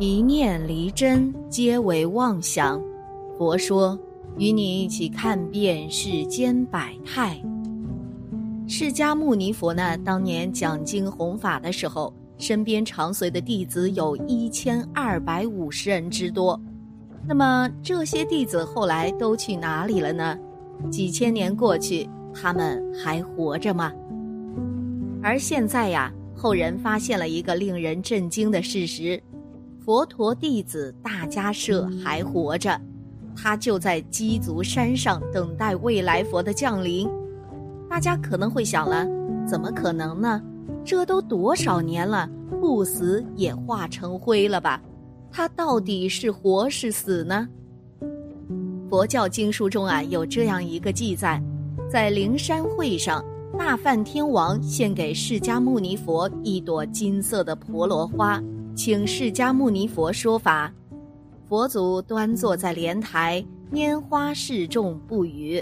一念离真，皆为妄想。佛说，与你一起看遍世间百态。释迦牟尼佛呢，当年讲经弘法的时候，身边常随的弟子有一千二百五十人之多。那么这些弟子后来都去哪里了呢？几千年过去，他们还活着吗？而现在呀，后人发现了一个令人震惊的事实：佛陀弟子大迦舍还活着，他就在鸡足山上等待未来佛的降临。大家可能会想了，怎么可能呢？这都多少年了，不死也化成灰了吧？他到底是活是死呢？佛教经书中啊有这样一个记载，在灵山会上，大梵天王献给释迦牟尼佛一朵金色的婆罗花，请释迦牟尼佛说法。佛祖端坐在莲台，拈花示众不语，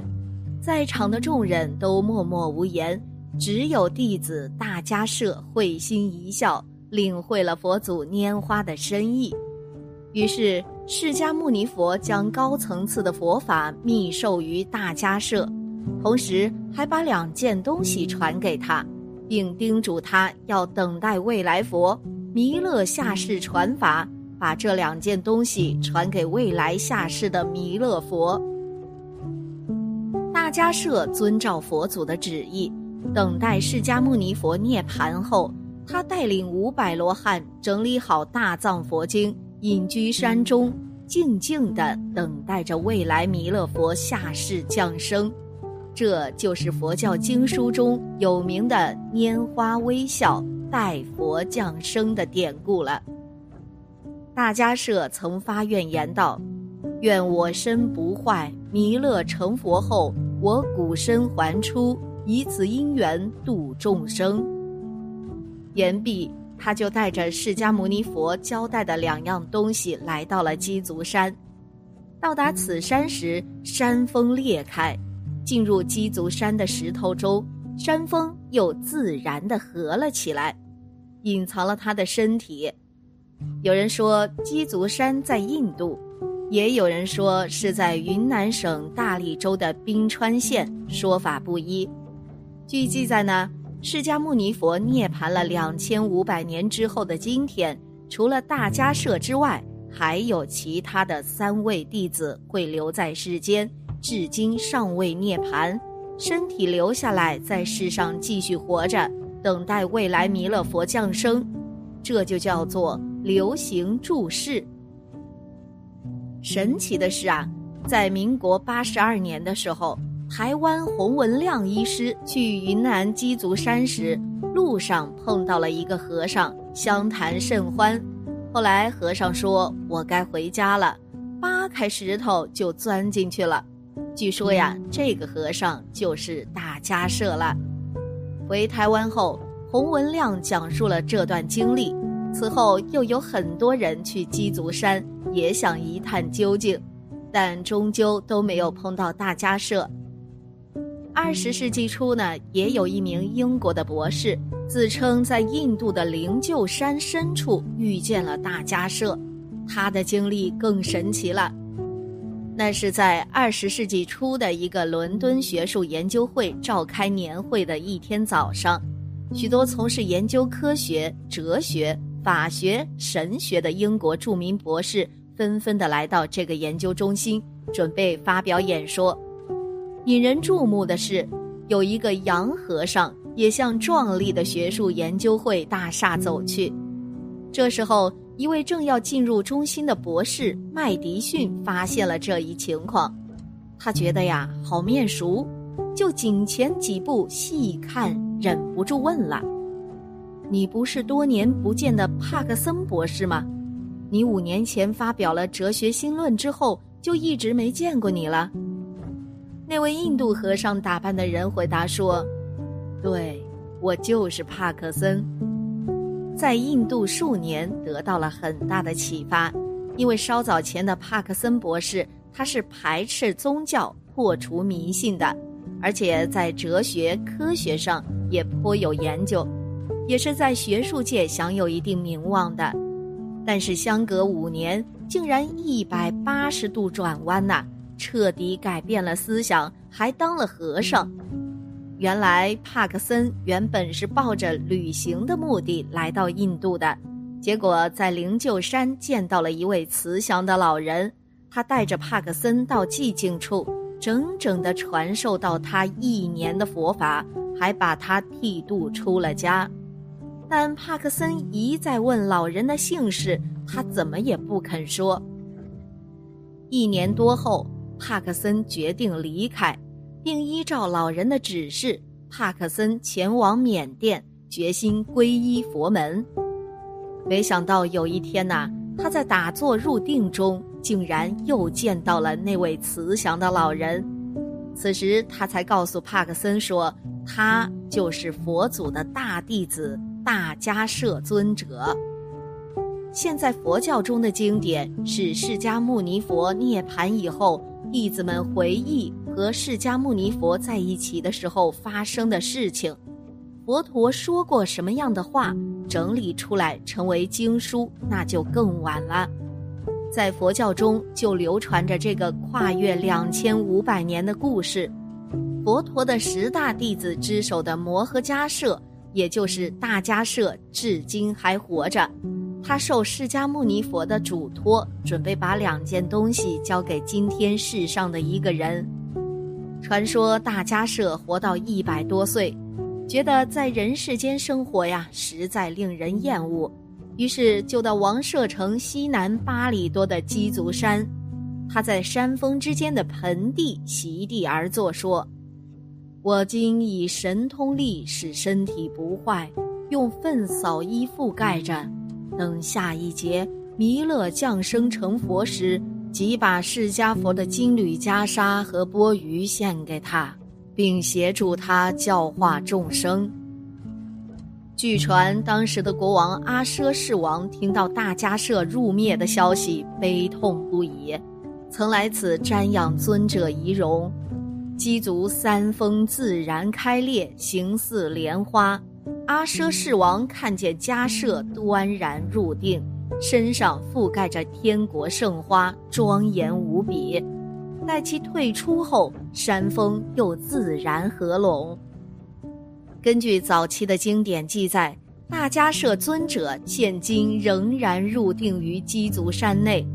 在场的众人都默默无言，只有弟子大迦摄会心一笑，领会了佛祖拈花的深意。于是，释迦牟尼佛将高层次的佛法密授于大迦摄，同时还把两件东西传给他，并叮嘱他要等待未来佛弥勒下世传法，把这两件东西传给未来下世的弥勒佛。大迦舍遵照佛祖的旨意，等待释迦牟尼佛涅盘后，他带领五百罗汉整理好大藏佛经。隐居山中，静静地等待着未来弥勒佛下世降生，这就是佛教经书中有名的“拈花微笑，待佛降生”的典故了。大迦摄曾发愿言道：“愿我身不坏，弥勒成佛后，我骨身还出，以此因缘度众生。”言毕。他就带着释迦牟尼佛交代的两样东西来到了鸡足山。到达此山时，山峰裂开，进入鸡足山的石头中，山峰又自然地合了起来，隐藏了他的身体。有人说鸡足山在印度，也有人说是在云南省大荔州的宾川县，说法不一。据记载呢。释迦牟尼佛涅槃了两千五百年之后的今天，除了大迦摄之外，还有其他的三位弟子会留在世间，至今尚未涅槃，身体留下来在世上继续活着，等待未来弥勒佛降生，这就叫做流行注释。神奇的是啊，在民国八十二年的时候。台湾洪文亮医师去云南鸡足山时，路上碰到了一个和尚，相谈甚欢。后来和尚说：“我该回家了。”扒开石头就钻进去了。据说呀，这个和尚就是大迦摄了。回台湾后，洪文亮讲述了这段经历。此后又有很多人去鸡足山，也想一探究竟，但终究都没有碰到大迦摄。二十世纪初呢，也有一名英国的博士自称在印度的灵鹫山深处遇见了大迦摄，他的经历更神奇了。那是在二十世纪初的一个伦敦学术研究会召开年会的一天早上，许多从事研究科学、哲学、法学、神学的英国著名博士纷纷的来到这个研究中心，准备发表演说。引人注目的是，有一个洋和尚也向壮丽的学术研究会大厦走去。这时候，一位正要进入中心的博士麦迪逊发现了这一情况，他觉得呀好面熟，就紧前几步细看，忍不住问了：“你不是多年不见的帕克森博士吗？你五年前发表了《哲学新论》之后，就一直没见过你了。”那位印度和尚打扮的人回答说：“对，我就是帕克森，在印度数年得到了很大的启发。因为稍早前的帕克森博士，他是排斥宗教、破除迷信的，而且在哲学、科学上也颇有研究，也是在学术界享有一定名望的。但是相隔五年，竟然一百八十度转弯呐，彻底改变了思想，还当了和尚。原来帕克森原本是抱着旅行的目的来到印度的，结果在灵鹫山见到了一位慈祥的老人，他带着帕克森到寂静处，整整的传授到他一年的佛法，还把他剃度出了家。但帕克森一再问老人的姓氏，他怎么也不肯说。一年多后，帕克森决定离开。并依照老人的指示，帕克森前往缅甸，决心皈依佛门。没想到有一天呐，他在打坐入定中，竟然又见到了那位慈祥的老人。此时，他才告诉帕克森说，他就是佛祖的大弟子大迦摄尊者。现在佛教中的经典是释迦牟尼佛涅槃以后。弟子们回忆和释迦牟尼佛在一起的时候发生的事情，佛陀说过什么样的话，整理出来成为经书，那就更晚了。在佛教中就流传着这个跨越两千五百年的故事。佛陀的十大弟子之首的摩诃迦摄，也就是大迦摄，至今还活着。他受释迦牟尼佛的嘱托，准备把两件东西交给今天世上的一个人。传说大迦舍活到一百多岁，觉得在人世间生活呀，实在令人厌恶，于是就到王舍城西南八里多的鸡足山。他在山峰之间的盆地席地而坐，说：“我今以神通力使身体不坏，用粪扫衣覆盖着。”等下一节弥勒降生成佛时，即把释迦佛的金缕袈裟和钵盂献给他，并协助他教化众生。据传，当时的国王阿奢世王听到大迦摄入灭的消息，悲痛不已，曾来此瞻仰尊者遗容。鸡足三峰自然开裂，形似莲花。阿奢世王看见迦摄端然入定，身上覆盖着天国圣花，庄严无比。待其退出后，山峰又自然合拢。根据早期的经典记载，大迦摄尊者现今仍然入定于鸡足山内，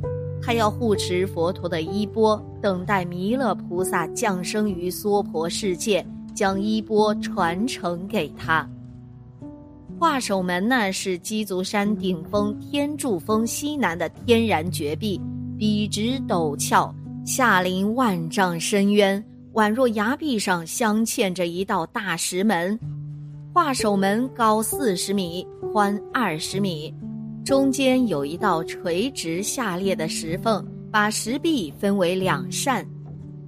他要护持佛陀的衣钵，等待弥勒菩萨降生于娑婆世界，将衣钵传承给他。画手门呢是鸡足山顶峰天柱峰西南的天然绝壁，笔直陡峭，下临万丈深渊，宛若崖壁上镶嵌着一道大石门。画手门高四十米，宽二十米，中间有一道垂直下裂的石缝，把石壁分为两扇。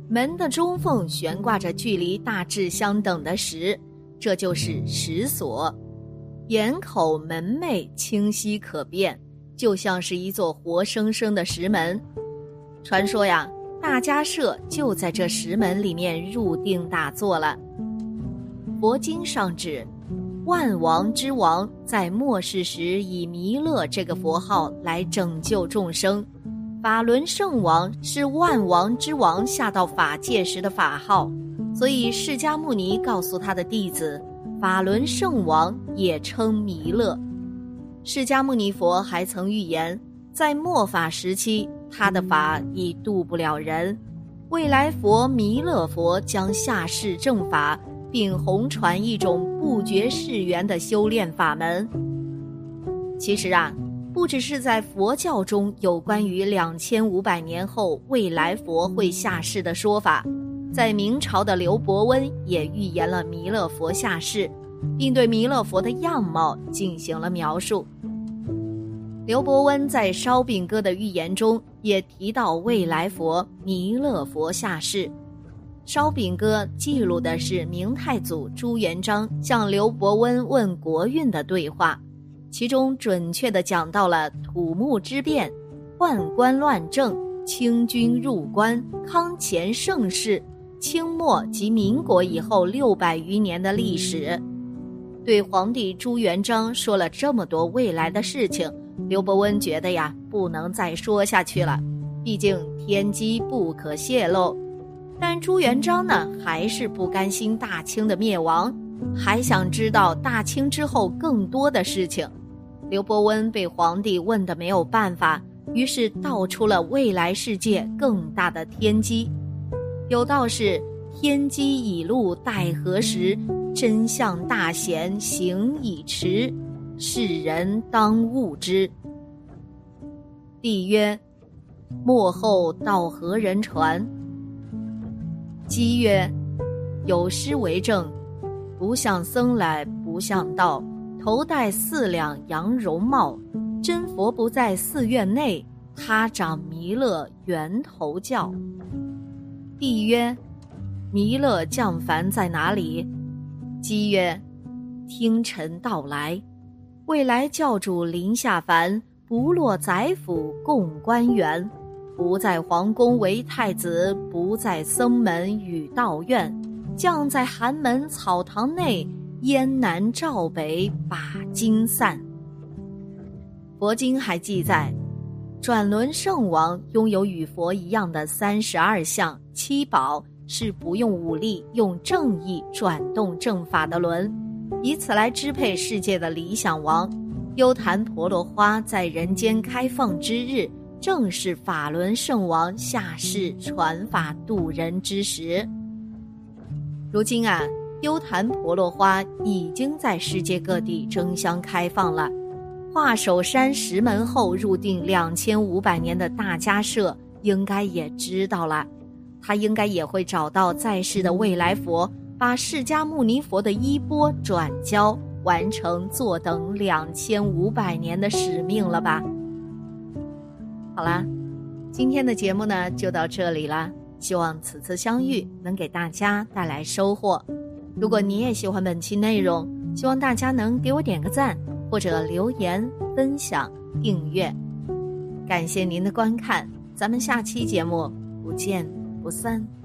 门的中缝悬挂着距离大致相等的石，这就是石锁。檐口门楣清晰可辨，就像是一座活生生的石门。传说呀，大迦摄就在这石门里面入定打坐了。佛经上指，万王之王在末世时以弥勒这个佛号来拯救众生，法轮圣王是万王之王下到法界时的法号，所以释迦牟尼告诉他的弟子。法轮圣王也称弥勒，释迦牟尼佛还曾预言，在末法时期，他的法已度不了人，未来佛弥勒佛将下世正法，并弘传一种不绝世缘的修炼法门。其实啊，不只是在佛教中有关于两千五百年后未来佛会下世的说法。在明朝的刘伯温也预言了弥勒佛下世，并对弥勒佛的样貌进行了描述。刘伯温在《烧饼歌》的预言中也提到未来佛弥勒佛下世，《烧饼歌》记录的是明太祖朱元璋向刘伯温问国运的对话，其中准确地讲到了土木之变、宦官乱政、清军入关、康乾盛世。清末及民国以后六百余年的历史，对皇帝朱元璋说了这么多未来的事情，刘伯温觉得呀，不能再说下去了，毕竟天机不可泄露。但朱元璋呢，还是不甘心大清的灭亡，还想知道大清之后更多的事情。刘伯温被皇帝问的没有办法，于是道出了未来世界更大的天机。有道是：“天机已露待何时？真相大显行已迟，世人当悟之。”帝曰：“末后道何人传？”姬曰：“有诗为证：不像僧来不像道，头戴四两羊绒帽。真佛不在寺院内，他掌弥勒源头教。”帝曰：“弥勒降凡在哪里？”姬曰：“听臣道来。未来教主临下凡，不落宰府供官员。”不在皇宫为太子，不在僧门与道院，将在寒门草堂内，燕南赵北把金散。佛经还记载，转轮圣王拥有与佛一样的三十二相七宝，是不用武力，用正义转动正法的轮，以此来支配世界的理想王。优昙婆罗花在人间开放之日。正是法轮圣王下世传法度人之时。如今啊，优昙婆罗花已经在世界各地争相开放了。华首山石门后入定两千五百年的大迦摄应该也知道了，他应该也会找到在世的未来佛，把释迦牟尼佛的衣钵转交，完成坐等两千五百年的使命了吧。好啦，今天的节目呢就到这里啦。希望此次相遇能给大家带来收获。如果你也喜欢本期内容，希望大家能给我点个赞，或者留言、分享、订阅。感谢您的观看，咱们下期节目不见不散。